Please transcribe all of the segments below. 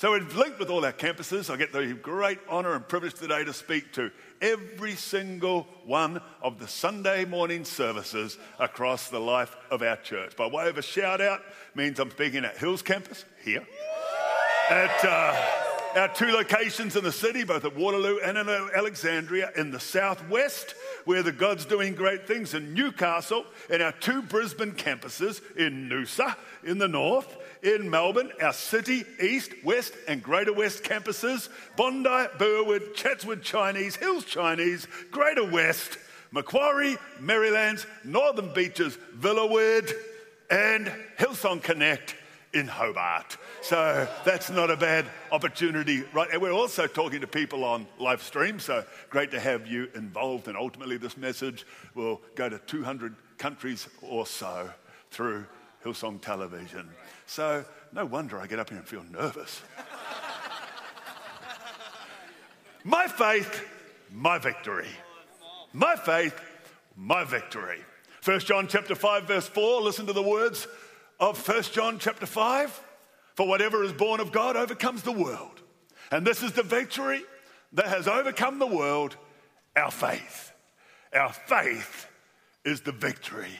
So we're linked with all our campuses. I get the great honour and privilege today to speak to every single one of the Sunday morning services across the life of our church. By way of a shout out means I'm speaking at Hills Campus here, at uh, our two locations in the city, both at Waterloo and in Alexandria, in the southwest, where the God's doing great things, in Newcastle, in our two Brisbane campuses in Noosa in the north in Melbourne, our city, east, west, and greater west campuses, Bondi, Burwood, Chatswood Chinese, Hills Chinese, Greater West, Macquarie, Merrylands, Northern Beaches, Villawood, and Hillsong Connect in Hobart. So that's not a bad opportunity, right? And we're also talking to people on live stream, so great to have you involved. And ultimately, this message will go to 200 countries or so through Hillsong Television. So no wonder I get up here and feel nervous. my faith, my victory. My faith, my victory. 1 John chapter 5 verse 4, listen to the words of 1 John chapter 5. For whatever is born of God overcomes the world. And this is the victory that has overcome the world, our faith. Our faith is the victory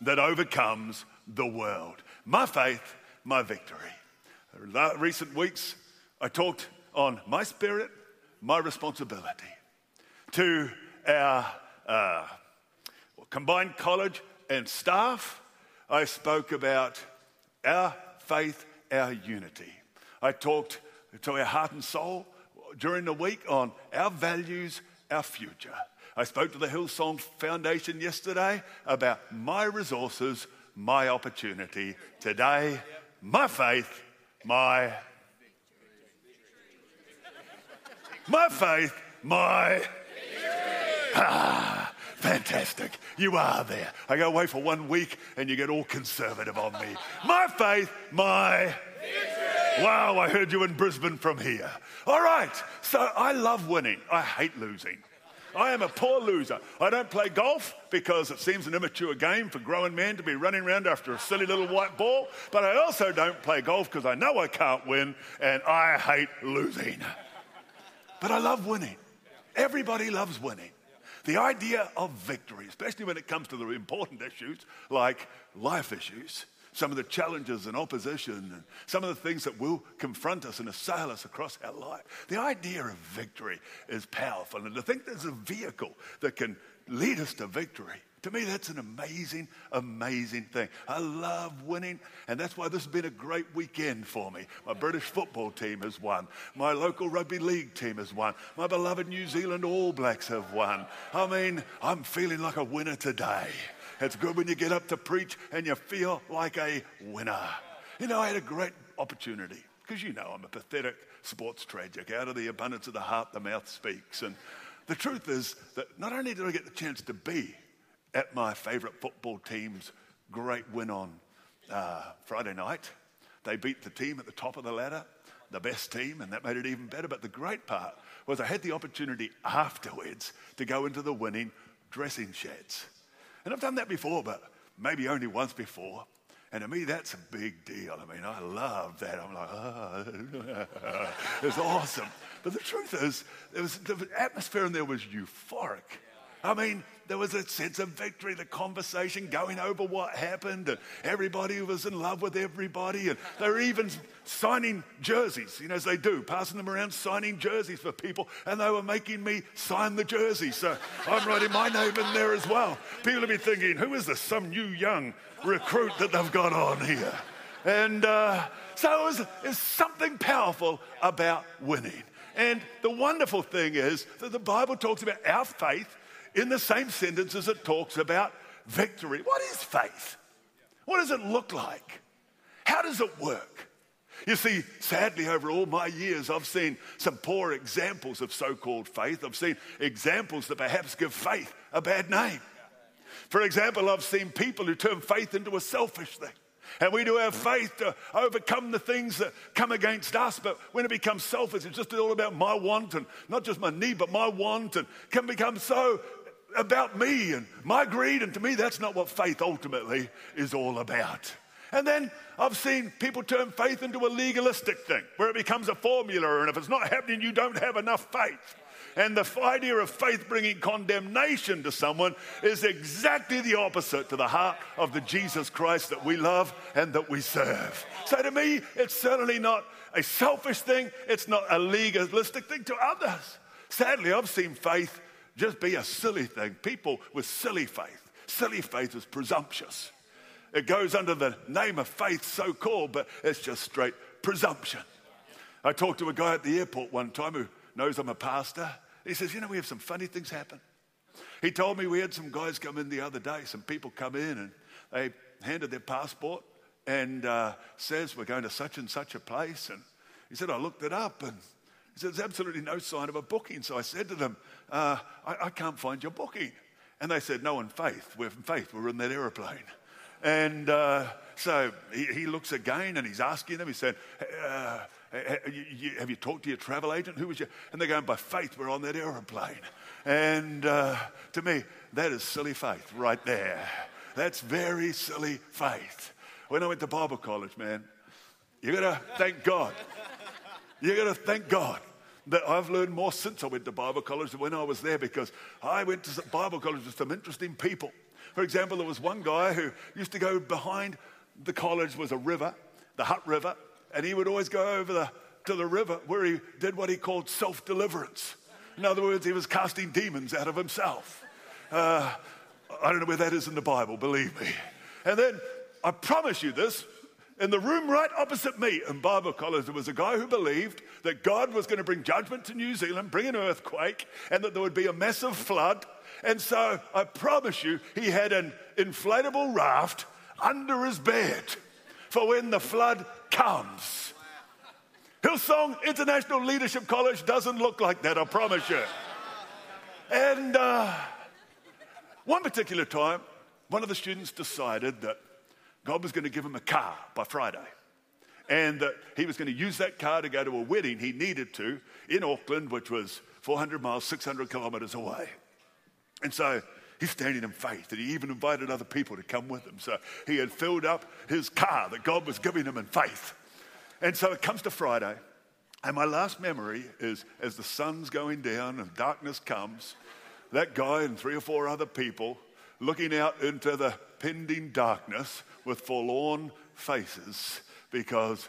that overcomes the world. My faith my victory. Recent weeks, I talked on my spirit, my responsibility. To our uh, combined college and staff, I spoke about our faith, our unity. I talked to our heart and soul during the week on our values, our future. I spoke to the Hillsong Foundation yesterday about my resources, my opportunity. Today, my faith, my my faith, my ah, fantastic. You are there. I go away for one week and you get all conservative on me. My faith, my Wow, I heard you in Brisbane from here. All right. So I love winning. I hate losing. I am a poor loser. I don't play golf because it seems an immature game for grown men to be running around after a silly little white ball. But I also don't play golf because I know I can't win and I hate losing. But I love winning. Everybody loves winning. The idea of victory, especially when it comes to the important issues like life issues, some of the challenges and opposition and some of the things that will confront us and assail us across our life. The idea of victory is powerful. And to think there's a vehicle that can lead us to victory, to me, that's an amazing, amazing thing. I love winning, and that's why this has been a great weekend for me. My British football team has won. My local rugby league team has won. My beloved New Zealand All Blacks have won. I mean, I'm feeling like a winner today. It's good when you get up to preach and you feel like a winner. You know, I had a great opportunity because you know I'm a pathetic sports tragic. Out of the abundance of the heart, the mouth speaks. And the truth is that not only did I get the chance to be at my favourite football team's great win on uh, Friday night, they beat the team at the top of the ladder, the best team, and that made it even better. But the great part was I had the opportunity afterwards to go into the winning dressing sheds. And I've done that before, but maybe only once before. And to me, that's a big deal. I mean, I love that. I'm like, oh, it's awesome. But the truth is, was, the atmosphere in there was euphoric. I mean, there was a sense of victory, the conversation going over what happened, and everybody was in love with everybody. And they were even signing jerseys, you know, as they do, passing them around, signing jerseys for people. And they were making me sign the jersey. So I'm writing my name in there as well. People will be thinking, who is this? Some new young recruit that they've got on here. And uh, so it was something powerful about winning. And the wonderful thing is that the Bible talks about our faith in the same sentence as it talks about victory. What is faith? What does it look like? How does it work? You see, sadly, over all my years, I've seen some poor examples of so called faith. I've seen examples that perhaps give faith a bad name. For example, I've seen people who turn faith into a selfish thing. And we do have faith to overcome the things that come against us. But when it becomes selfish, it's just all about my want and not just my need, but my want, and can become so about me and my greed. And to me, that's not what faith ultimately is all about. And then I've seen people turn faith into a legalistic thing where it becomes a formula, and if it's not happening, you don't have enough faith. And the idea of faith bringing condemnation to someone is exactly the opposite to the heart of the Jesus Christ that we love and that we serve. So to me, it's certainly not a selfish thing, it's not a legalistic thing to others. Sadly, I've seen faith just be a silly thing. People with silly faith. Silly faith is presumptuous. It goes under the name of faith, so called, but it's just straight presumption. I talked to a guy at the airport one time who knows I'm a pastor. He says, You know, we have some funny things happen. He told me we had some guys come in the other day, some people come in and they handed their passport and uh, says, We're going to such and such a place. And he said, I looked it up and said, There's absolutely no sign of a booking. So I said to them, uh, I, I can't find your booking. And they said, No, in faith. We're in faith. We're in that aeroplane. And uh, so he, he, looks again and he's asking them, he said, uh, Have you talked to your travel agent? Who was your? And they're going, By faith, we're on that aeroplane. And uh, to me, that is silly faith right there. That's very silly faith. When I went to Bible college, man, you gotta thank God. You gotta thank God that I've learned more since I went to Bible college than when I was there because I went to Bible college with some interesting people. For example, there was one guy who used to go behind the college was a river, the Hutt River, and he would always go over the, to the river where he did what he called self deliverance. In other words, he was casting demons out of himself. Uh, I don't know where that is in the Bible, believe me. And then I promise you this in the room right opposite me in Bible college, there was a guy who believed that God was going to bring judgment to New Zealand, bring an earthquake, and that there would be a massive flood. And so I promise you, he had an inflatable raft under his bed for when the flood comes. Hillsong International Leadership College doesn't look like that, I promise you. And uh, one particular time, one of the students decided that God was going to give him a car by Friday. And that he was going to use that car to go to a wedding he needed to in Auckland, which was 400 miles, 600 kilometers away. And so he's standing in faith, and he even invited other people to come with him. So he had filled up his car that God was giving him in faith. And so it comes to Friday, and my last memory is as the sun's going down and darkness comes, that guy and three or four other people looking out into the pending darkness with forlorn faces because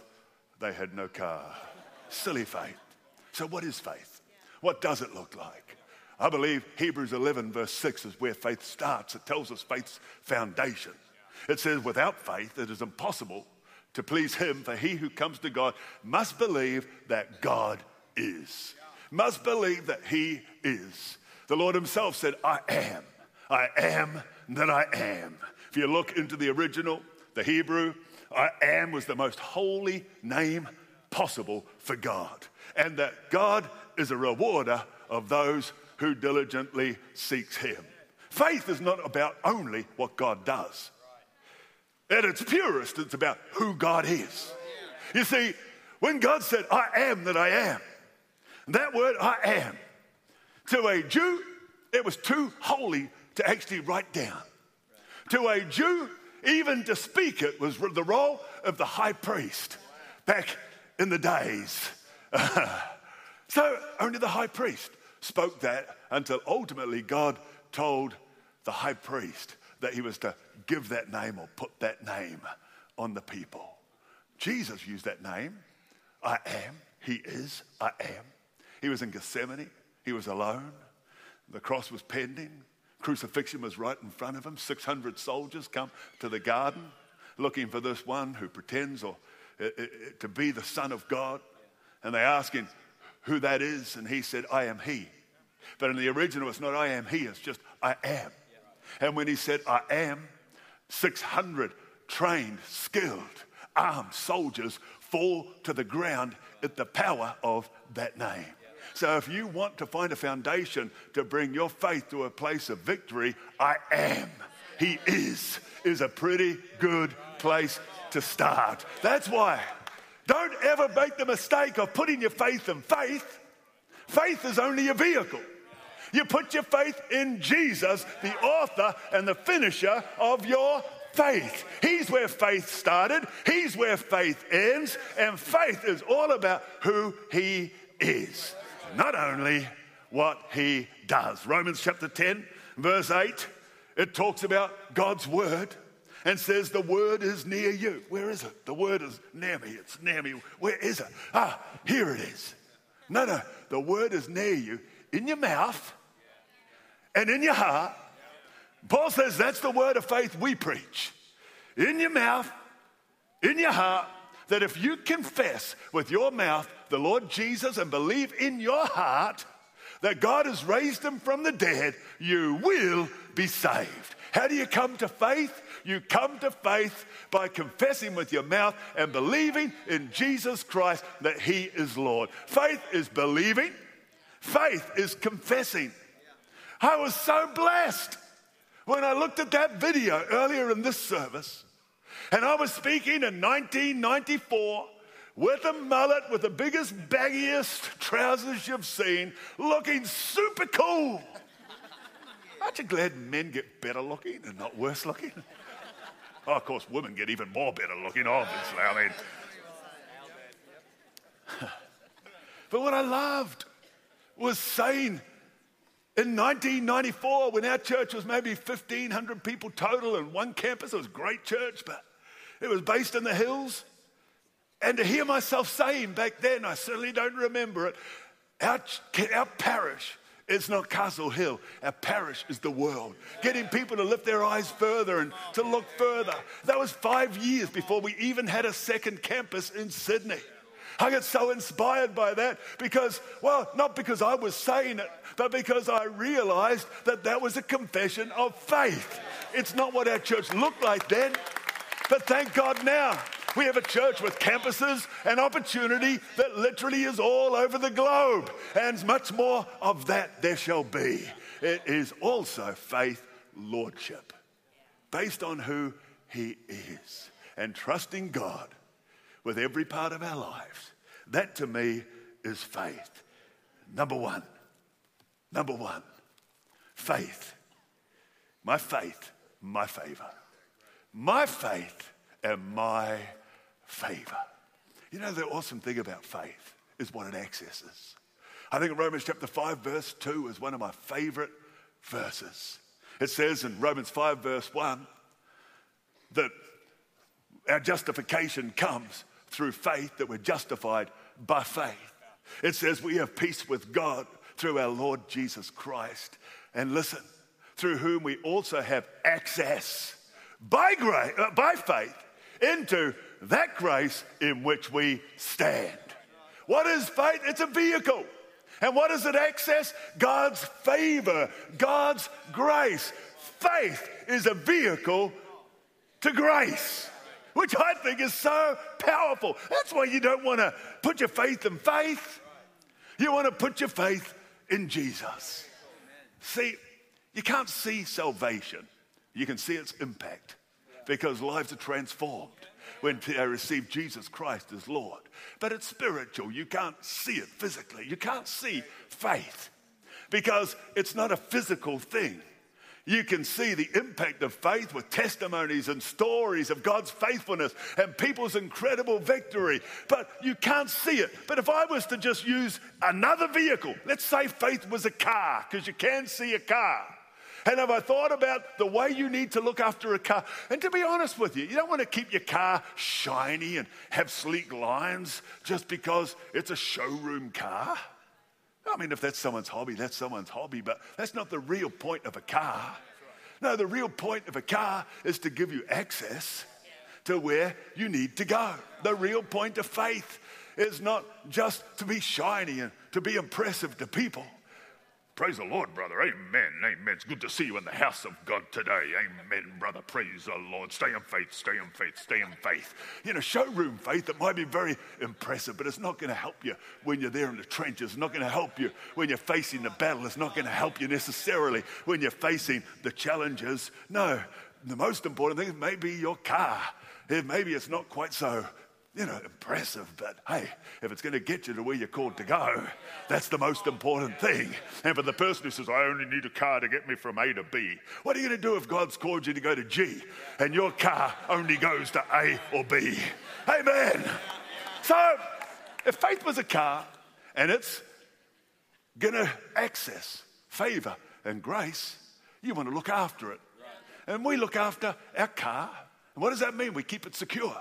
they had no car. Silly faith. So, what is faith? What does it look like? I believe Hebrews 11, verse 6 is where faith starts. It tells us faith's foundation. It says, without faith, it is impossible to please Him, for he who comes to God must believe that God is. Must believe that He is. The Lord Himself said, I am. I am that I am. If you look into the original, the Hebrew, I am was the most holy name possible for God. And that God is a rewarder of those who diligently seeks him. Faith is not about only what God does. At its purest, it's about who God is. You see, when God said, I am that I am, that word I am, to a Jew, it was too holy to actually write down. To a Jew, even to speak it was the role of the high priest back in the days. so only the high priest spoke that until ultimately God told the high priest that he was to give that name or put that name on the people. Jesus used that name. I am. He is. I am. He was in Gethsemane. He was alone. The cross was pending. Crucifixion was right in front of him. 600 soldiers come to the garden looking for this one who pretends or, uh, uh, to be the Son of God. And they ask him who that is, and he said, I am he. But in the original, it's not I am he, it's just I am. And when he said, I am, 600 trained, skilled, armed soldiers fall to the ground at the power of that name. So if you want to find a foundation to bring your faith to a place of victory, I am. He is, is a pretty good place to start. That's why. Don't ever make the mistake of putting your faith in faith. Faith is only a vehicle. You put your faith in Jesus, the author and the finisher of your faith. He's where faith started, He's where faith ends, and faith is all about who He is, not only what He does. Romans chapter 10, verse 8, it talks about God's word and says, The word is near you. Where is it? The word is near me. It's near me. Where is it? Ah, here it is. No, no, the word is near you in your mouth and in your heart. Paul says that's the word of faith we preach. In your mouth, in your heart, that if you confess with your mouth the Lord Jesus and believe in your heart that God has raised him from the dead, you will be saved. How do you come to faith? You come to faith by confessing with your mouth and believing in Jesus Christ that He is Lord. Faith is believing, faith is confessing. I was so blessed when I looked at that video earlier in this service, and I was speaking in 1994 with a mullet, with the biggest, baggiest trousers you've seen, looking super cool. Aren't you glad men get better looking and not worse looking? Oh, of course, women get even more better looking, obviously. I mean, but what I loved was saying in 1994, when our church was maybe 1,500 people total and one campus, it was a great church, but it was based in the hills. And to hear myself saying back then, I certainly don't remember it, our, our parish it's not Castle Hill. Our parish is the world. Getting people to lift their eyes further and to look further. That was five years before we even had a second campus in Sydney. I get so inspired by that because, well, not because I was saying it, but because I realized that that was a confession of faith. It's not what our church looked like then, but thank God now we have a church with campuses and opportunity that literally is all over the globe. And much more of that there shall be. It is also faith lordship based on who He is and trusting God with every part of our lives. That to me is faith. Number one. Number one. Faith. My faith, my favor. My faith and my favor. You know, the awesome thing about faith is what it accesses. I think Romans chapter 5, verse 2 is one of my favorite verses. It says in Romans 5, verse 1, that our justification comes through faith, that we're justified by faith. It says we have peace with God through our Lord Jesus Christ. And listen, through whom we also have access by, uh, by faith into that grace in which we stand. What is faith? It's a vehicle. And what does it access? God's favor, God's grace. Faith is a vehicle to grace, which I think is so powerful. That's why you don't want to put your faith in faith. You want to put your faith in Jesus. See, you can't see salvation, you can see its impact because lives are transformed when they received Jesus Christ as Lord. But it's spiritual. You can't see it physically. You can't see faith because it's not a physical thing. You can see the impact of faith with testimonies and stories of God's faithfulness and people's incredible victory, but you can't see it. But if I was to just use another vehicle, let's say faith was a car, because you can see a car. And have I thought about the way you need to look after a car? And to be honest with you, you don't want to keep your car shiny and have sleek lines just because it's a showroom car. I mean, if that's someone's hobby, that's someone's hobby, but that's not the real point of a car. No, the real point of a car is to give you access to where you need to go. The real point of faith is not just to be shiny and to be impressive to people. Praise the Lord, brother. Amen. Amen. It's good to see you in the house of God today. Amen, brother. Praise the Lord. Stay in faith, stay in faith, stay in faith. You know, showroom faith, it might be very impressive, but it's not going to help you when you're there in the trenches. It's not going to help you when you're facing the battle. It's not going to help you necessarily when you're facing the challenges. No, the most important thing is maybe your car. Maybe it's not quite so you know, impressive, but hey, if it's going to get you to where you're called to go, that's the most important thing. And for the person who says, I only need a car to get me from A to B, what are you going to do if God's called you to go to G and your car only goes to A or B? Amen. So, if faith was a car and it's going to access favor and grace, you want to look after it. And we look after our car. And what does that mean? We keep it secure.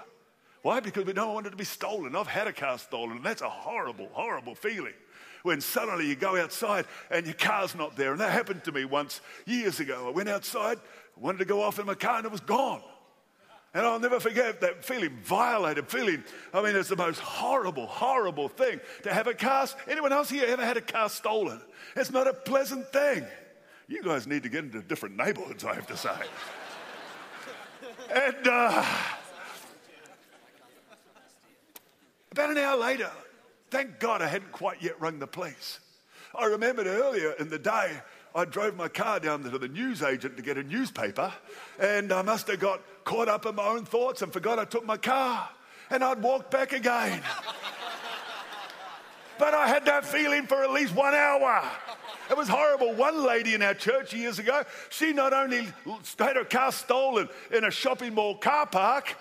Why? Because we don't want it to be stolen. I've had a car stolen, and that's a horrible, horrible feeling. When suddenly you go outside and your car's not there. And that happened to me once years ago. I went outside, wanted to go off in my car, and it was gone. And I'll never forget that feeling violated, feeling, I mean, it's the most horrible, horrible thing to have a car. Anyone else here ever had a car stolen? It's not a pleasant thing. You guys need to get into different neighborhoods, I have to say. and uh, about an hour later, thank God I hadn't quite yet rung the police. I remembered earlier in the day, I drove my car down to the newsagent to get a newspaper, and I must have got caught up in my own thoughts and forgot I took my car, and I'd walk back again. but I had that feeling for at least one hour. It was horrible. One lady in our church years ago, she not only had her car stolen in a shopping mall car park,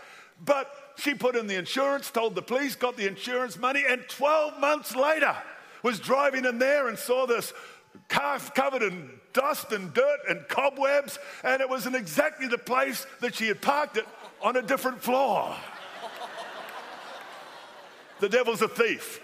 but she put in the insurance, told the police, got the insurance money, and 12 months later was driving in there and saw this car covered in dust and dirt and cobwebs, and it was in exactly the place that she had parked it on a different floor. the devil's a thief.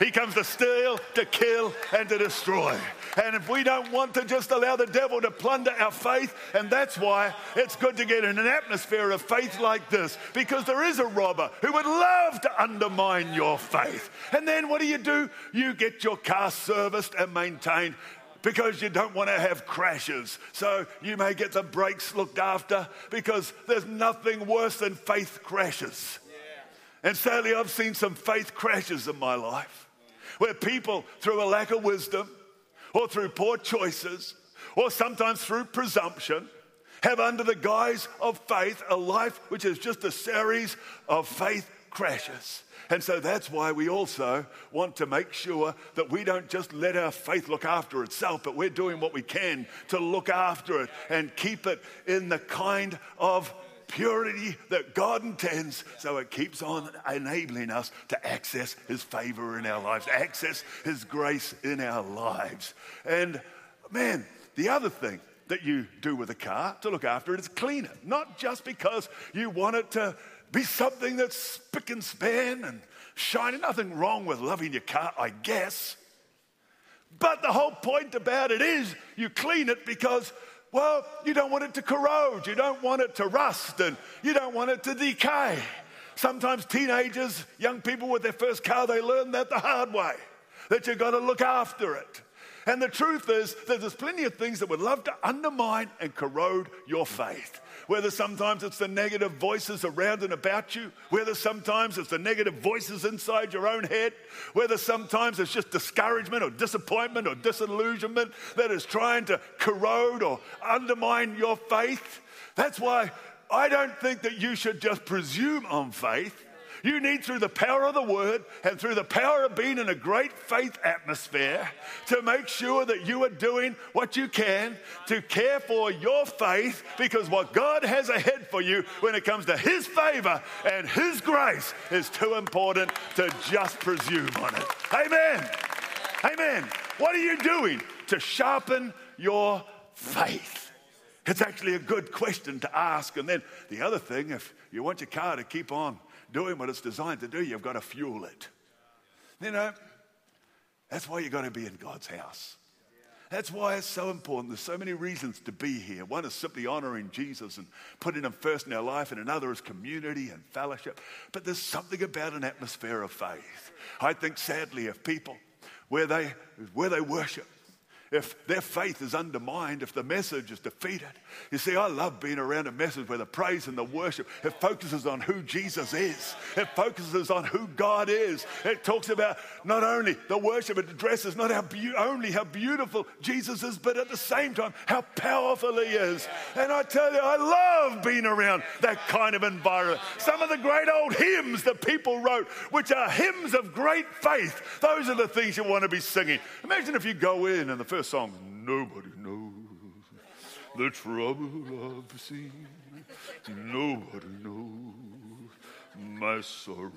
He comes to steal, to kill, and to destroy. And if we don't want to just allow the devil to plunder our faith, and that's why it's good to get in an atmosphere of faith like this, because there is a robber who would love to undermine your faith. And then what do you do? You get your car serviced and maintained because you don't want to have crashes. So you may get the brakes looked after because there's nothing worse than faith crashes. Yeah. And sadly, I've seen some faith crashes in my life where people, through a lack of wisdom or through poor choices or sometimes through presumption, have under the guise of faith a life which is just a series of faith crashes. And so that's why we also want to make sure that we don't just let our faith look after itself, but we're doing what we can to look after it and keep it in the kind of purity that God intends. So it keeps on enabling us to access His favor in our lives, access His grace in our lives. And man, the other thing that you do with a car to look after it is clean it, not just because you want it to be something that's spick and span and shiny. Nothing wrong with loving your car, I guess. But the whole point about it is you clean it because well, you don't want it to corrode, you don't want it to rust, and you don't want it to decay. Sometimes teenagers, young people with their first car, they learn that the hard way, that you've got to look after it. And the truth is that there's plenty of things that would love to undermine and corrode your faith. Whether sometimes it's the negative voices around and about you, whether sometimes it's the negative voices inside your own head, whether sometimes it's just discouragement or disappointment or disillusionment that is trying to corrode or undermine your faith. That's why I don't think that you should just presume on faith. You need, through the power of the word and through the power of being in a great faith atmosphere, to make sure that you are doing what you can to care for your faith because what God has ahead for you when it comes to His favor and His grace is too important to just presume on it. Amen. Amen. What are you doing to sharpen your faith? It's actually a good question to ask. And then the other thing, if you want your car to keep on doing what it's designed to do, you've got to fuel it. You know, that's why you've got to be in God's house. That's why it's so important. There's so many reasons to be here. One is simply honoring Jesus and putting him first in our life, and another is community and fellowship. But there's something about an atmosphere of faith. I think sadly of people where they, where they worship if their faith is undermined, if the message is defeated. You see, I love being around a message where the praise and the worship, it focuses on who Jesus is. It focuses on who God is. It talks about not only the worship, it addresses not how be- only how beautiful Jesus is, but at the same time, how powerful he is. And I tell you, I love being around that kind of environment. Some of the great old hymns that people wrote, which are hymns of great faith, those are the things you want to be singing. Imagine if you go in and the first song, Nobody Knows the Trouble I've seen. Nobody knows my sorrow.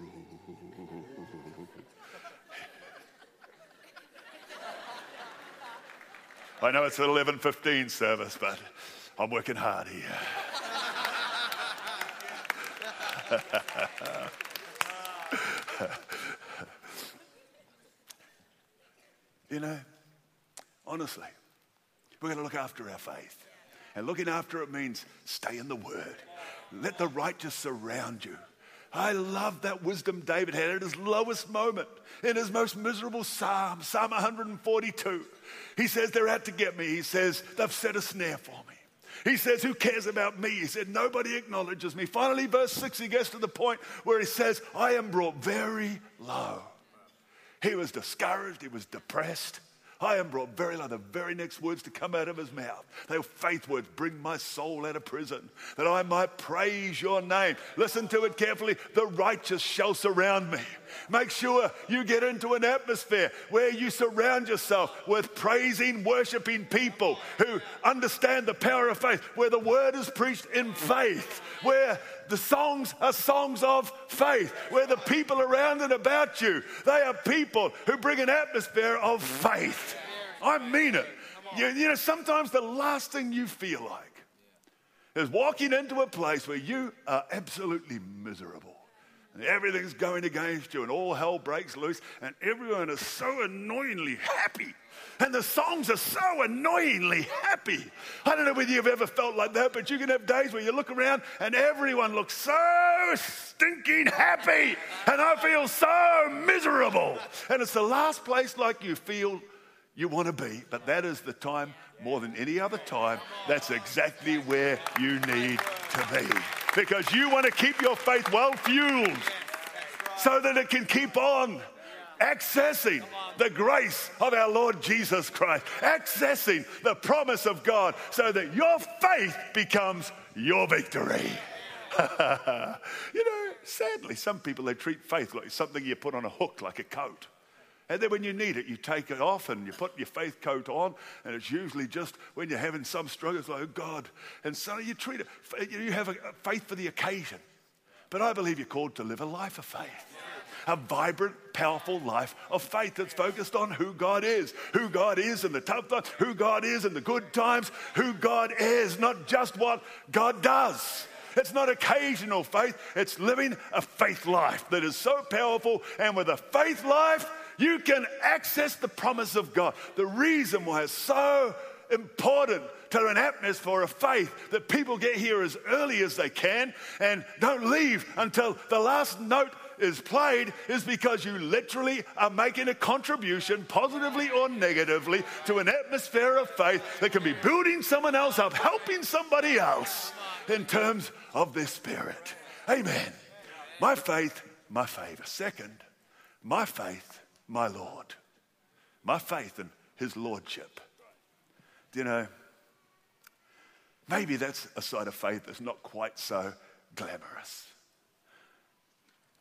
I know it's an 11:15 service, but I'm working hard here. you know, honestly, we're going to look after our faith. And looking after it means stay in the Word. Let the righteous surround you. I love that wisdom David had at his lowest moment, in his most miserable psalm, Psalm 142. He says, They're out to get me. He says, They've set a snare for me. He says, Who cares about me? He said, Nobody acknowledges me. Finally, verse 6, he gets to the point where he says, I am brought very low. He was discouraged, he was depressed. I am brought very low. The very next words to come out of his mouth. They were faith words. Bring my soul out of prison that I might praise your name. Listen to it carefully. The righteous shall surround me. Make sure you get into an atmosphere where you surround yourself with praising, worshiping people who understand the power of faith, where the word is preached in faith, where the songs are songs of faith, where the people around and about you, they are people who bring an atmosphere of faith. I mean it. You, you know, sometimes the last thing you feel like is walking into a place where you are absolutely miserable. And everything's going against you, and all hell breaks loose, and everyone is so annoyingly happy. And the songs are so annoyingly happy. I don't know whether you've ever felt like that, but you can have days where you look around and everyone looks so stinking happy, and I feel so miserable. And it's the last place like you feel you want to be, but that is the time more than any other time. That's exactly where you need to be because you want to keep your faith well fueled so that it can keep on accessing the grace of our Lord Jesus Christ, accessing the promise of God so that your faith becomes your victory. you know, sadly, some people they treat faith like something you put on a hook, like a coat. And then when you need it, you take it off and you put your faith coat on, and it's usually just when you're having some struggles, like, oh God. And so you treat it, you have a faith for the occasion. But I believe you're called to live a life of faith. A vibrant, powerful life of faith that's focused on who God is, who God is in the tough times, who God is in the good times, who God is, not just what God does. It's not occasional faith, it's living a faith life that is so powerful. And with a faith life, you can access the promise of God. The reason why it's so important to an atmosphere of faith that people get here as early as they can and don't leave until the last note is played is because you literally are making a contribution, positively or negatively, to an atmosphere of faith that can be building someone else up, helping somebody else in terms of their spirit. Amen. My faith, my favor. Second, my faith my Lord. My faith in his lordship. Do you know, maybe that's a side of faith that's not quite so glamorous.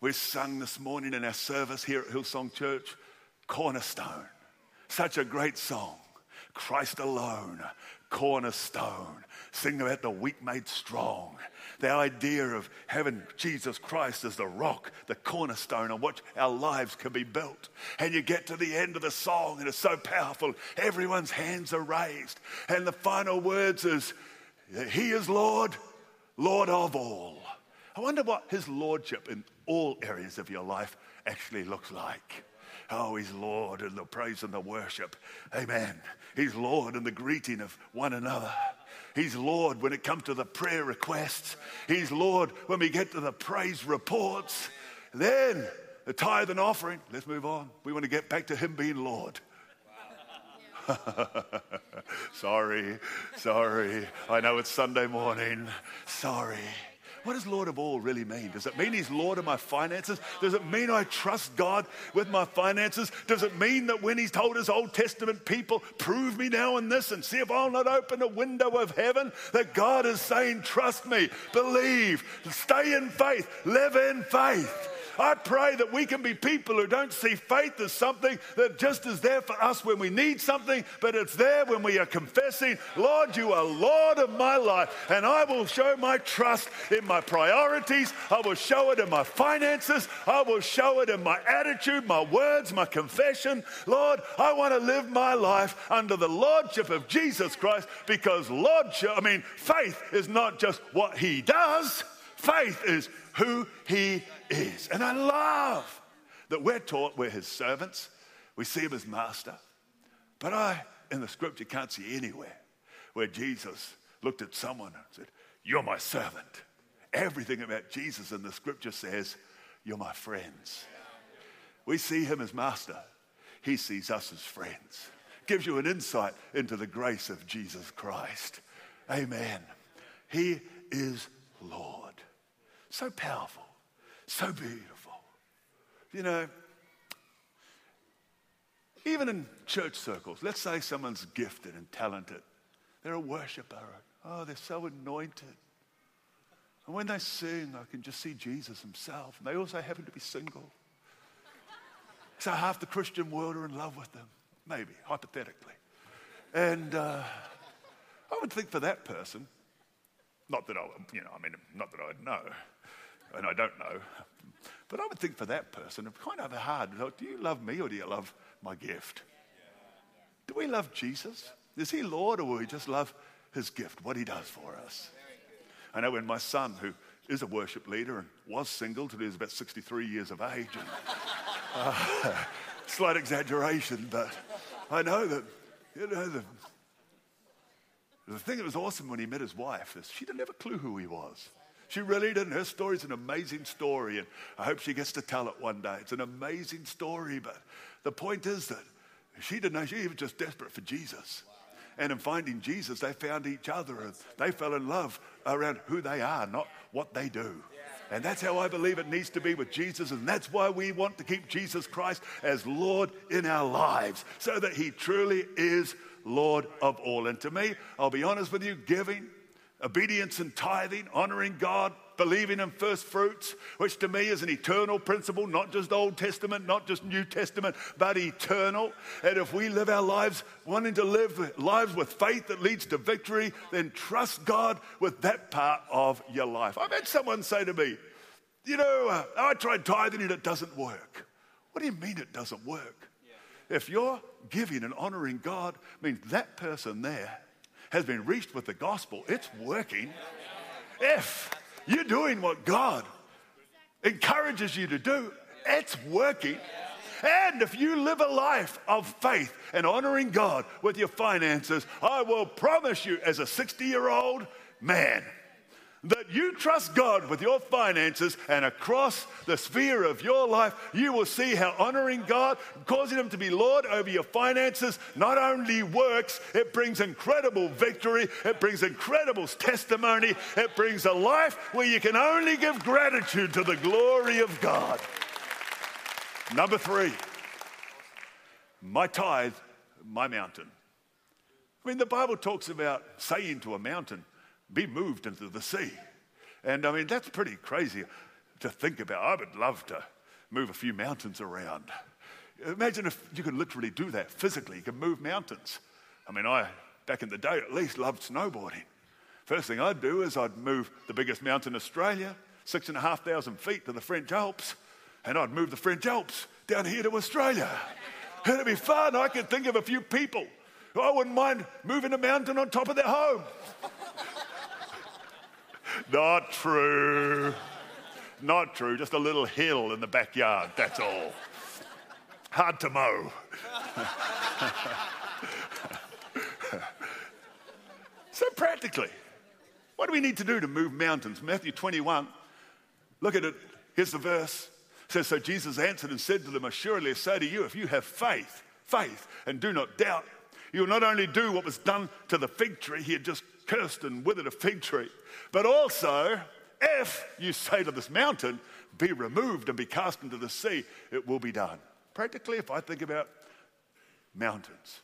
We sung this morning in our service here at Hillsong Church, Cornerstone. Such a great song. Christ alone, cornerstone. Sing about the weak made strong the idea of having Jesus Christ as the rock, the cornerstone on which our lives can be built. And you get to the end of the song, and it's so powerful. Everyone's hands are raised. And the final words is, He is Lord, Lord of all. I wonder what His Lordship in all areas of your life actually looks like. Oh, He's Lord in the praise and the worship. Amen. He's Lord in the greeting of one another. He's Lord when it comes to the prayer requests. He's Lord when we get to the praise reports. Then the tithe and offering. Let's move on. We want to get back to Him being Lord. sorry, sorry. I know it's Sunday morning. Sorry. What does Lord of all really mean? Does it mean He's Lord of my finances? Does it mean I trust God with my finances? Does it mean that when He's told His Old Testament people, prove me now in this and see if I'll not open a window of heaven, that God is saying, trust me, believe, stay in faith, live in faith? I pray that we can be people who don't see faith as something that just is there for us when we need something, but it's there when we are confessing, Lord, you are Lord of my life, and I will show my trust in my priorities. I will show it in my finances. I will show it in my attitude, my words, my confession. Lord, I want to live my life under the Lordship of Jesus Christ because Lordship, I mean, faith is not just what He does, faith is who He is. And I love that we're taught we're his servants. We see him as master. But I, in the scripture, can't see anywhere where Jesus looked at someone and said, You're my servant. Everything about Jesus in the scripture says, You're my friends. We see him as master, he sees us as friends. Gives you an insight into the grace of Jesus Christ. Amen. He is Lord. So powerful. So beautiful. You know, even in church circles, let's say someone's gifted and talented. They're a worshiper. Oh, they're so anointed. And when they sing, I can just see Jesus himself. And they also happen to be single. So half the Christian world are in love with them, maybe, hypothetically. And uh, I would think for that person, not that I you know, I mean, not that I would know, and I don't know. But I would think for that person, it's kind of hard. Do you love me or do you love my gift? Do we love Jesus? Is he Lord or will we just love his gift, what he does for us? I know when my son, who is a worship leader and was single till he was about 63 years of age, and, uh, slight exaggeration, but I know that, you know, the, the thing that was awesome when he met his wife is she didn't have a clue who he was. She really didn't. Her story is an amazing story, and I hope she gets to tell it one day. It's an amazing story, but the point is that she didn't know. She was just desperate for Jesus. And in finding Jesus, they found each other and they fell in love around who they are, not what they do. And that's how I believe it needs to be with Jesus. And that's why we want to keep Jesus Christ as Lord in our lives, so that He truly is Lord of all. And to me, I'll be honest with you, giving obedience and tithing, honoring God, believing in first fruits, which to me is an eternal principle, not just Old Testament, not just New Testament, but eternal. And if we live our lives wanting to live lives with faith that leads to victory, then trust God with that part of your life. I've had someone say to me, You know, uh, I tried tithing and it doesn't work. What do you mean it doesn't work? Yeah. If you're giving and honoring God, means that person there has been reached with the gospel, it's working. If you're doing what God encourages you to do, it's working. And if you live a life of faith and honoring God with your finances, I will promise you, as a 60 year old man, that you trust God with your finances and across the sphere of your life, you will see how honoring God, causing Him to be Lord over your finances, not only works, it brings incredible victory, it brings incredible testimony, it brings a life where you can only give gratitude to the glory of God. Number three, my tithe, my mountain. I mean, the Bible talks about saying to a mountain, be moved into the sea. And I mean, that's pretty crazy to think about. I would love to move a few mountains around. Imagine if you could literally do that physically. You could move mountains. I mean, I, back in the day at least, loved snowboarding. First thing I'd do is I'd move the biggest mountain in Australia, six and a half thousand feet to the French Alps, and I'd move the French Alps down here to Australia. It'd be fun. I could think of a few people I wouldn't mind moving a mountain on top of their home. Not true. Not true. Just a little hill in the backyard, that's all. Hard to mow. so, practically, what do we need to do to move mountains? Matthew 21, look at it. Here's the verse. It says, So Jesus answered and said to them, Assuredly I say to you, if you have faith, faith, and do not doubt, you will not only do what was done to the fig tree, he had just cursed and withered a fig tree, but also, if you say to this mountain, be removed and be cast into the sea, it will be done. Practically, if I think about mountains,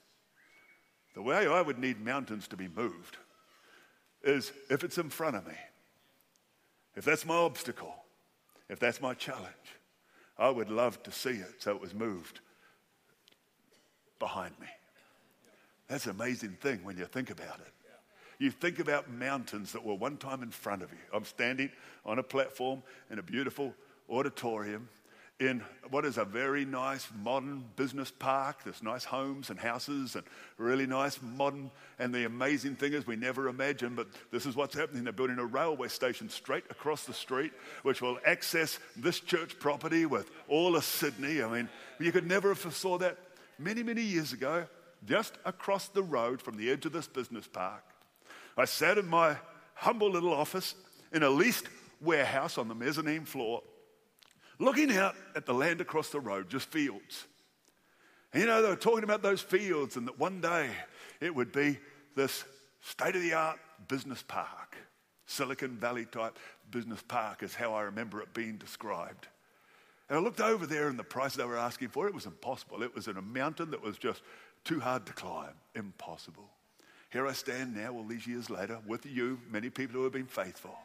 the way I would need mountains to be moved is if it's in front of me, if that's my obstacle, if that's my challenge, I would love to see it so it was moved behind me. That's an amazing thing when you think about it. You think about mountains that were one time in front of you. I'm standing on a platform in a beautiful auditorium in what is a very nice modern business park. There's nice homes and houses and really nice modern. And the amazing thing is, we never imagined, but this is what's happening. They're building a railway station straight across the street, which will access this church property with all of Sydney. I mean, you could never have foresaw that many, many years ago, just across the road from the edge of this business park. I sat in my humble little office in a leased warehouse on the mezzanine floor looking out at the land across the road, just fields. And you know, they were talking about those fields and that one day it would be this state of the art business park. Silicon Valley type business park is how I remember it being described. And I looked over there and the price they were asking for it was impossible. It was in a mountain that was just too hard to climb. Impossible. Here I stand now, all these years later, with you, many people who have been faithful.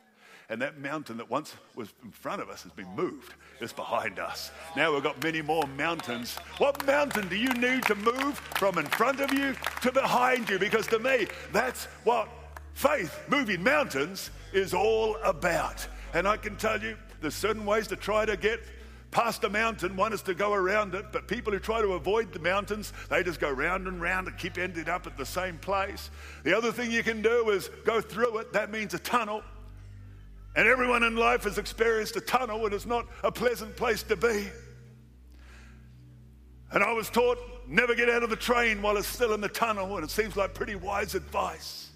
And that mountain that once was in front of us has been moved. It's behind us. Now we've got many more mountains. What mountain do you need to move from in front of you to behind you? Because to me, that's what faith, moving mountains, is all about. And I can tell you, there's certain ways to try to get past a mountain. One is to go around it, but people who try to avoid the mountains, they just go round and round and keep ending up at the same place. The other thing you can do is go through it. That means a tunnel. And everyone in life has experienced a tunnel, and it's not a pleasant place to be. And I was taught never get out of the train while it's still in the tunnel, and it seems like pretty wise advice.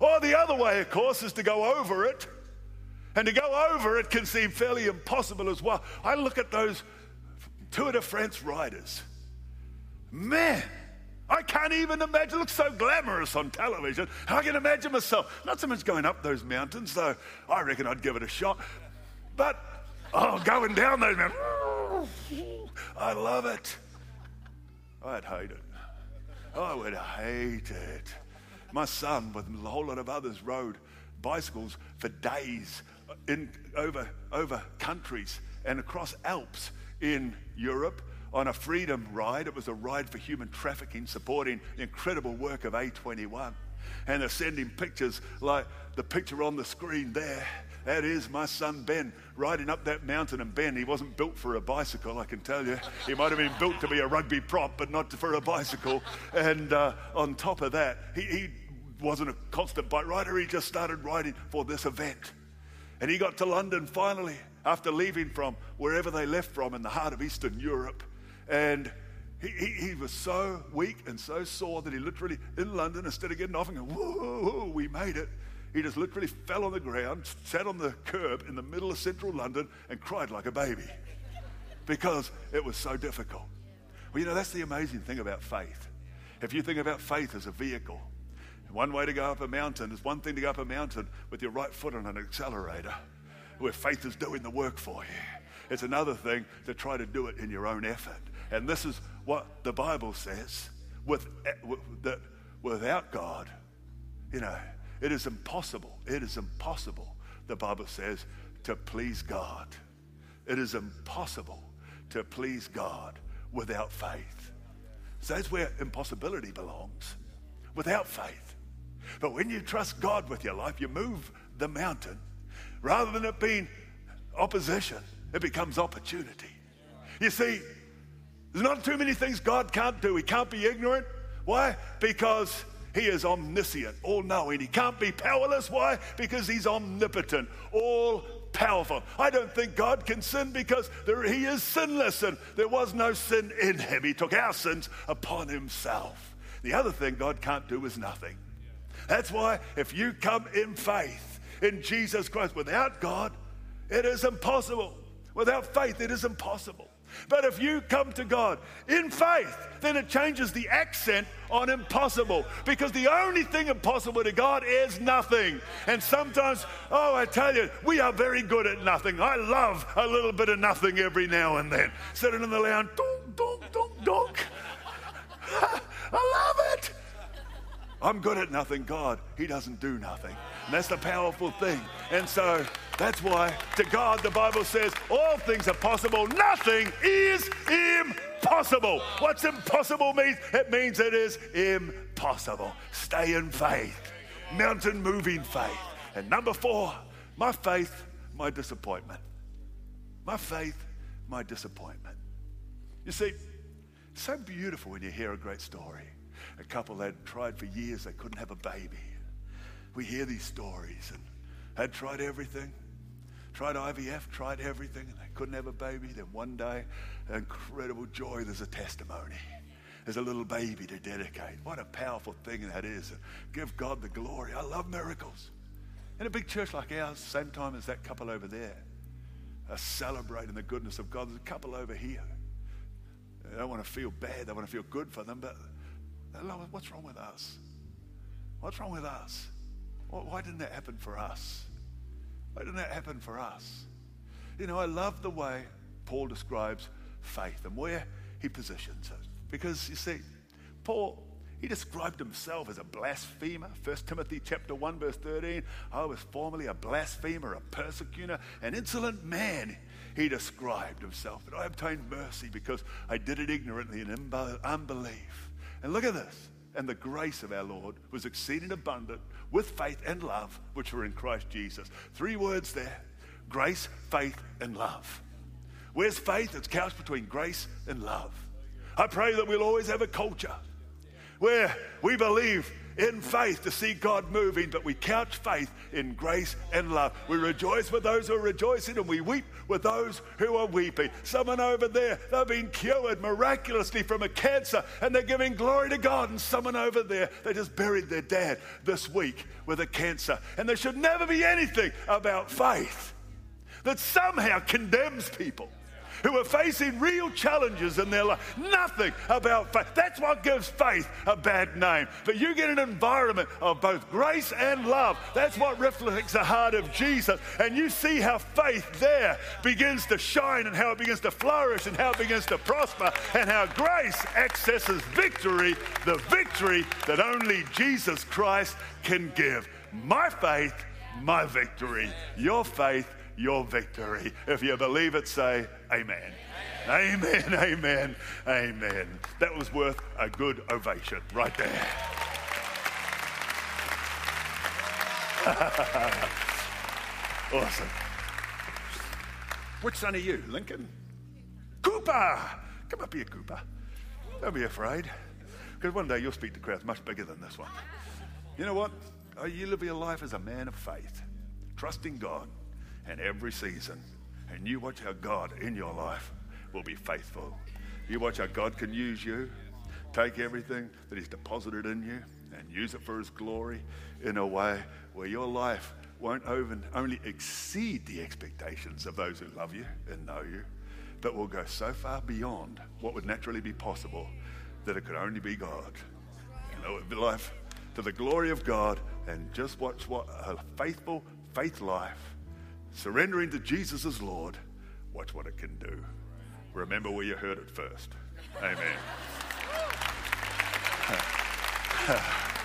Or the other way, of course, is to go over it. And to go over it can seem fairly impossible as well. I look at those Tour de France riders. Man, I can't even imagine. It looks so glamorous on television. I can imagine myself, not so much going up those mountains, though I reckon I'd give it a shot. But, oh, going down those mountains. I love it. I'd hate it. I would hate it. My son, with a whole lot of others, rode bicycles for days in, over, over countries and across Alps in Europe on a freedom ride. It was a ride for human trafficking, supporting the incredible work of A21. And they're sending pictures like the picture on the screen there. That is my son Ben riding up that mountain. And Ben, he wasn't built for a bicycle, I can tell you. He might have been built to be a rugby prop, but not for a bicycle. And uh, on top of that, he, he wasn't a constant bike rider. He just started riding for this event. And he got to London finally after leaving from wherever they left from in the heart of Eastern Europe. And he, he, he, was so weak and so sore that he literally, in London, instead of getting off and going, whoa, whoa, we made it, he just literally fell on the ground, sat on the curb in the middle of central London, and cried like a baby because it was so difficult. Well, you know, that's the amazing thing about faith. If you think about faith as a vehicle, one way to go up a mountain is one thing to go up a mountain with your right foot on an accelerator, where faith is doing the work for you. It's another thing to try to do it in your own effort. And this is what the Bible says with, that without God, you know, it is impossible. It is impossible, the Bible says, to please God. It is impossible to please God without faith. So that's where impossibility belongs, without faith. But when you trust God with your life, you move the mountain. Rather than it being opposition, it becomes opportunity. You see, there's not too many things God can't do. He can't be ignorant. Why? Because he is omniscient, all knowing. He can't be powerless. Why? Because he's omnipotent, all powerful. I don't think God can sin because there, he is sinless and there was no sin in him. He took our sins upon himself. The other thing God can't do is nothing. That's why if you come in faith in Jesus Christ without God, it is impossible. Without faith, it is impossible. But if you come to God in faith, then it changes the accent on impossible because the only thing impossible to God is nothing. And sometimes, oh, I tell you, we are very good at nothing. I love a little bit of nothing every now and then. Sitting in the lounge, donk, donk, donk, donk. I love it. I'm good at nothing. God, He doesn't do nothing. And that's the powerful thing. And so that's why to God the Bible says all things are possible. Nothing is impossible. What's impossible means? It means it is impossible. Stay in faith, mountain moving faith. And number four, my faith, my disappointment. My faith, my disappointment. You see, so beautiful when you hear a great story. A couple had tried for years, they couldn't have a baby. We hear these stories and had tried everything, tried IVF, tried everything, and they couldn't have a baby. Then one day, incredible joy, there's a testimony. There's a little baby to dedicate. What a powerful thing that is. Give God the glory. I love miracles. In a big church like ours, same time as that couple over there, are celebrating the goodness of God. There's a couple over here. They don't want to feel bad. They want to feel good for them. But what's wrong with us? What's wrong with us? Why didn't that happen for us? Why didn't that happen for us? You know, I love the way Paul describes faith and where he positions it. Because you see, Paul, he described himself as a blasphemer. 1 Timothy chapter 1, verse 13. I was formerly a blasphemer, a persecutor, an insolent man. He described himself. But I obtained mercy because I did it ignorantly and in unbelief. And look at this. And the grace of our Lord was exceeding abundant with faith and love, which were in Christ Jesus. Three words there grace, faith, and love. Where's faith? It's couched between grace and love. I pray that we'll always have a culture where we believe in faith to see God moving, but we couch faith in grace and love. We rejoice with those who are rejoicing and we weep with those who are weeping. Someone over there, they've been cured miraculously from a cancer and they're giving glory to God. And someone over there, they just buried their dad this week with a cancer. And there should never be anything about faith that somehow condemns people who are facing real challenges in their life. Nothing about faith. That's what gives faith a bad name. But you get an environment of both grace and love. That's what reflects the heart of Jesus. And you see how faith there begins to shine and how it begins to flourish and how it begins to prosper and how grace accesses victory, the victory that only Jesus Christ can give. My faith, my victory. Your faith, your victory. If you believe it, say amen. Amen, amen, amen. That was worth a good ovation right there. awesome. Which son are you, Lincoln? Cooper! Come up here, Cooper. Don't be afraid. Because one day you'll speak to crowds much bigger than this one. You know what? Oh, you live your life as a man of faith, trusting God and every season. And you watch how God in your life will be faithful. You watch how God can use you, take everything that He's deposited in you and use it for His glory in a way where your life won't only exceed the expectations of those who love you and know you, but will go so far beyond what would naturally be possible that it could only be God. You know, it be life to the glory of God and just watch what a faithful faith life surrendering to Jesus as Lord, watch what it can do. Remember where you heard it first. Amen.